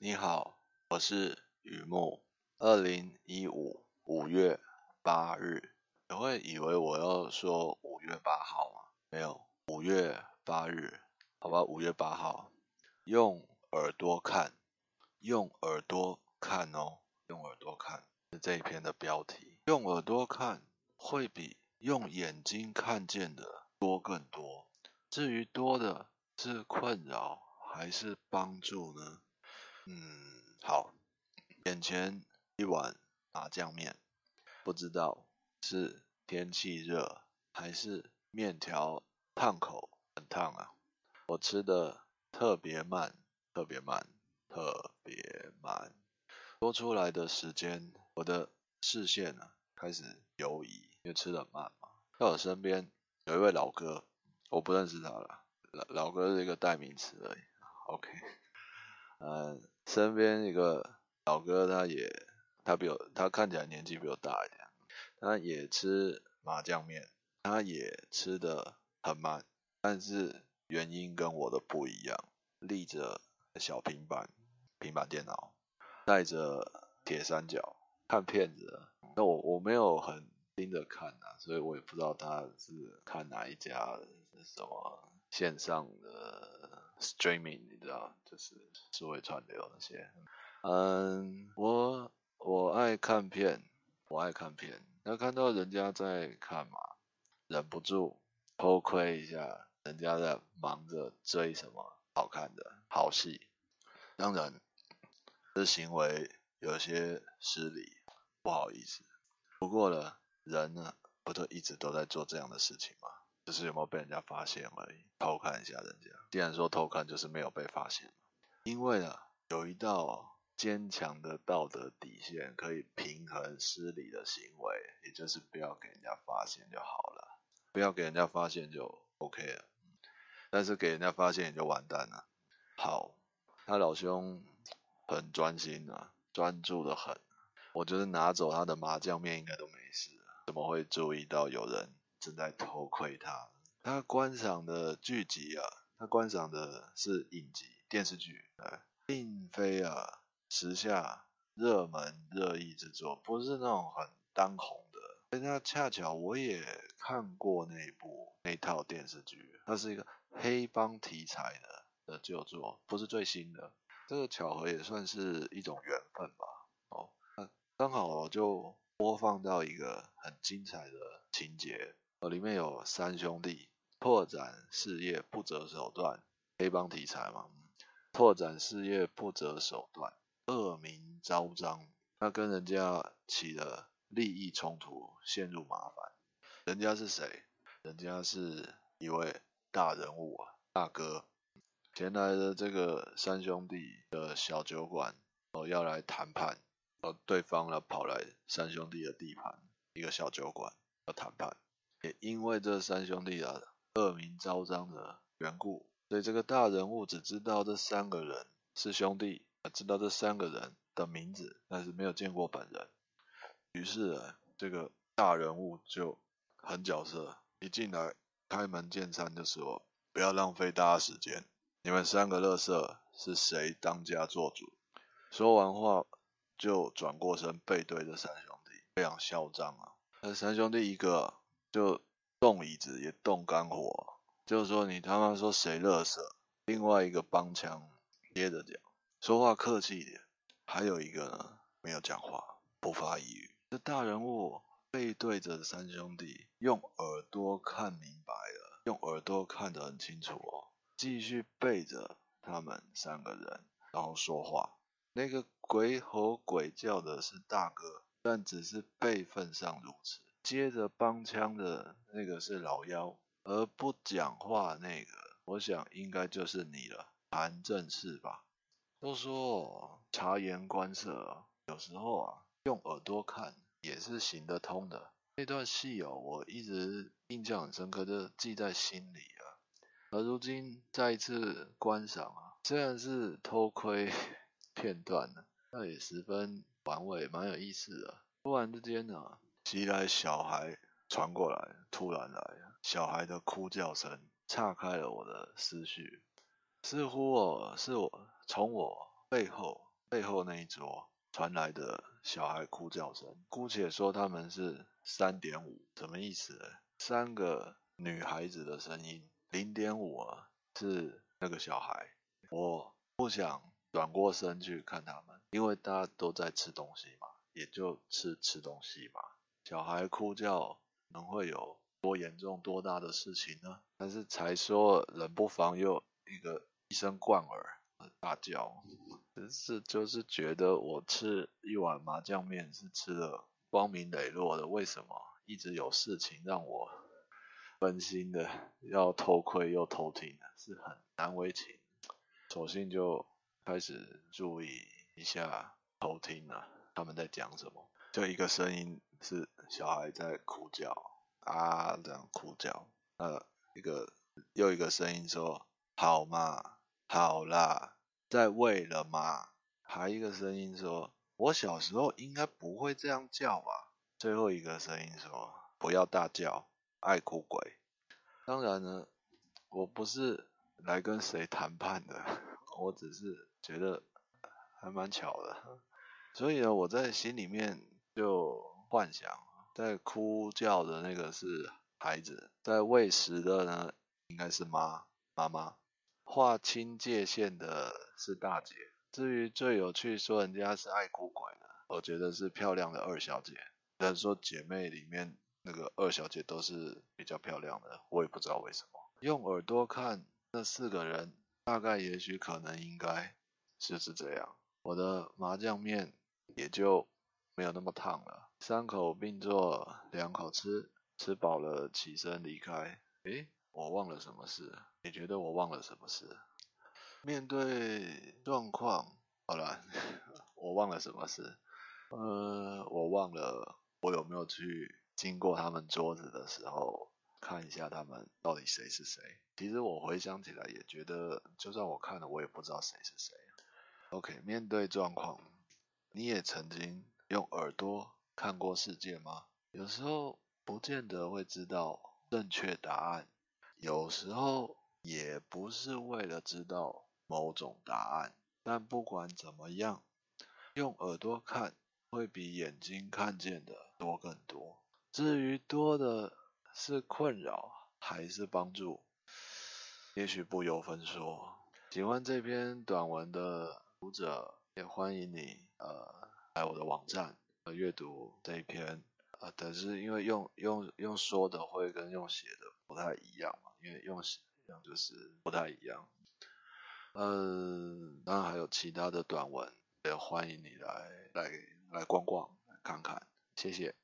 你好，我是雨木。二零一五五月八日，你会以为我要说五月八号吗？没有，五月八日，好吧，五月八号。用耳朵看，用耳朵看哦，用耳朵看是这一篇的标题。用耳朵看会比用眼睛看见的多更多。至于多的是困扰还是帮助呢？眼前一碗麻酱面，不知道是天气热还是面条烫口很烫啊。我吃的特别慢，特别慢，特别慢。多出来的时间，我的视线呢开始游移，因为吃的慢嘛。在我身边有一位老哥，我不认识他了，老老哥是一个代名词而已。OK，嗯。身边一个老哥，他也他比我他看起来年纪比我大一点，他也吃麻酱面，他也吃的很慢，但是原因跟我的不一样，立着小平板平板电脑，带着铁三角看片子，那我我没有很盯着看啊，所以我也不知道他是看哪一家是什么线上的。Streaming，你知道，就是数位串流那些。嗯，我我爱看片，我爱看片。那看到人家在看嘛，忍不住偷窥一下，人家在忙着追什么好看的好戏。当然，这行为有些失礼，不好意思。不过呢，人呢，不都一直都在做这样的事情吗？只是有没有被人家发现而已，偷看一下人家。既然说偷看，就是没有被发现。因为呢，有一道坚强的道德底线，可以平衡失礼的行为，也就是不要给人家发现就好了。不要给人家发现就 OK 了。但是给人家发现你就完蛋了。好，他老兄很专心啊，专注的很。我觉得拿走他的麻酱面应该都没事，怎么会注意到有人？正在偷窥他，他观赏的剧集啊，他观赏的是影集电视剧，哎，并非啊时下热门热议之作，不是那种很当红的。那恰巧我也看过那部那套电视剧，它是一个黑帮题材的的旧作，不是最新的。这个巧合也算是一种缘分吧。哦，那刚好就播放到一个很精彩的情节。呃，里面有三兄弟拓展事业不择手段，黑帮题材嘛，拓展事业不择手段，恶名昭彰，他跟人家起了利益冲突，陷入麻烦。人家是谁？人家是一位大人物啊，大哥。前来的这个三兄弟的小酒馆，哦，要来谈判，哦，对方呢跑来三兄弟的地盘，一个小酒馆要谈判。也因为这三兄弟啊恶名昭彰的缘故，所以这个大人物只知道这三个人是兄弟，知道这三个人的名字，但是没有见过本人。于是，这个大人物就很角色，一进来开门见山就说：“不要浪费大家时间，你们三个乐色是谁当家做主？”说完话就转过身背对着三兄弟，非常嚣张啊。那三兄弟一个。就动椅子也动肝火，就说你他妈说谁乐色？另外一个帮腔接着讲，说话客气一点。还有一个呢，没有讲话，不发一语。这大人物背对着三兄弟，用耳朵看明白了，用耳朵看得很清楚哦。继续背着他们三个人，然后说话。那个鬼吼鬼叫的是大哥，但只是辈分上如此。接着帮腔的那个是老幺，而不讲话那个，我想应该就是你了，谈正事吧。都说察言观色，有时候啊，用耳朵看也是行得通的。那段戏哦，我一直印象很深刻，就记在心里啊。而如今再一次观赏啊，虽然是偷窥 片段呢，那也十分玩味，蛮有意思的。突然之间呢，啊。袭来小孩传过来，突然来，小孩的哭叫声岔开了我的思绪，似乎哦，是我从我背后背后那一桌传来的小孩哭叫声，姑且说他们是三点五，什么意思？三个女孩子的声音，零点五啊，是那个小孩。我不想转过身去看他们，因为大家都在吃东西嘛，也就吃吃东西嘛。小孩哭叫能会有多严重、多大的事情呢？但是才说冷不防又一个一声贯耳。大叫，只是就是觉得我吃一碗麻酱面是吃的光明磊落的，为什么一直有事情让我分心的要偷窥又偷听？是很难为情，索性就开始注意一下偷听了，他们在讲什么？就一个声音是小孩在哭叫啊，这样哭叫，呃，一个又一个声音说好嘛，好啦。在喂了吗？还一个声音说：“我小时候应该不会这样叫吧？”最后一个声音说：“不要大叫，爱哭鬼。”当然呢，我不是来跟谁谈判的，我只是觉得还蛮巧的。所以呢，我在心里面就幻想，在哭叫的那个是孩子，在喂食的呢，应该是妈妈妈。划清界限的是大姐，至于最有趣说人家是爱哭鬼的，我觉得是漂亮的二小姐。但是说姐妹里面那个二小姐都是比较漂亮的，我也不知道为什么。用耳朵看那四个人，大概也许可能应该就是这样。我的麻酱面也就没有那么烫了，三口并坐，两口吃，吃饱了起身离开。诶。我忘了什么事？你觉得我忘了什么事？面对状况，好了，我忘了什么事？呃，我忘了我有没有去经过他们桌子的时候看一下他们到底谁是谁？其实我回想起来也觉得，就算我看了，我也不知道谁是谁。OK，面对状况，你也曾经用耳朵看过世界吗？有时候不见得会知道正确答案。有时候也不是为了知道某种答案，但不管怎么样，用耳朵看会比眼睛看见的多更多。至于多的是困扰还是帮助，也许不由分说。喜欢这篇短文的读者，也欢迎你呃来我的网站呃阅读这一篇呃，但是因为用用用说的会跟用写的不太一样。因为用词就是不太一样，嗯，当然还有其他的短文，也欢迎你来来来逛逛看看，谢谢。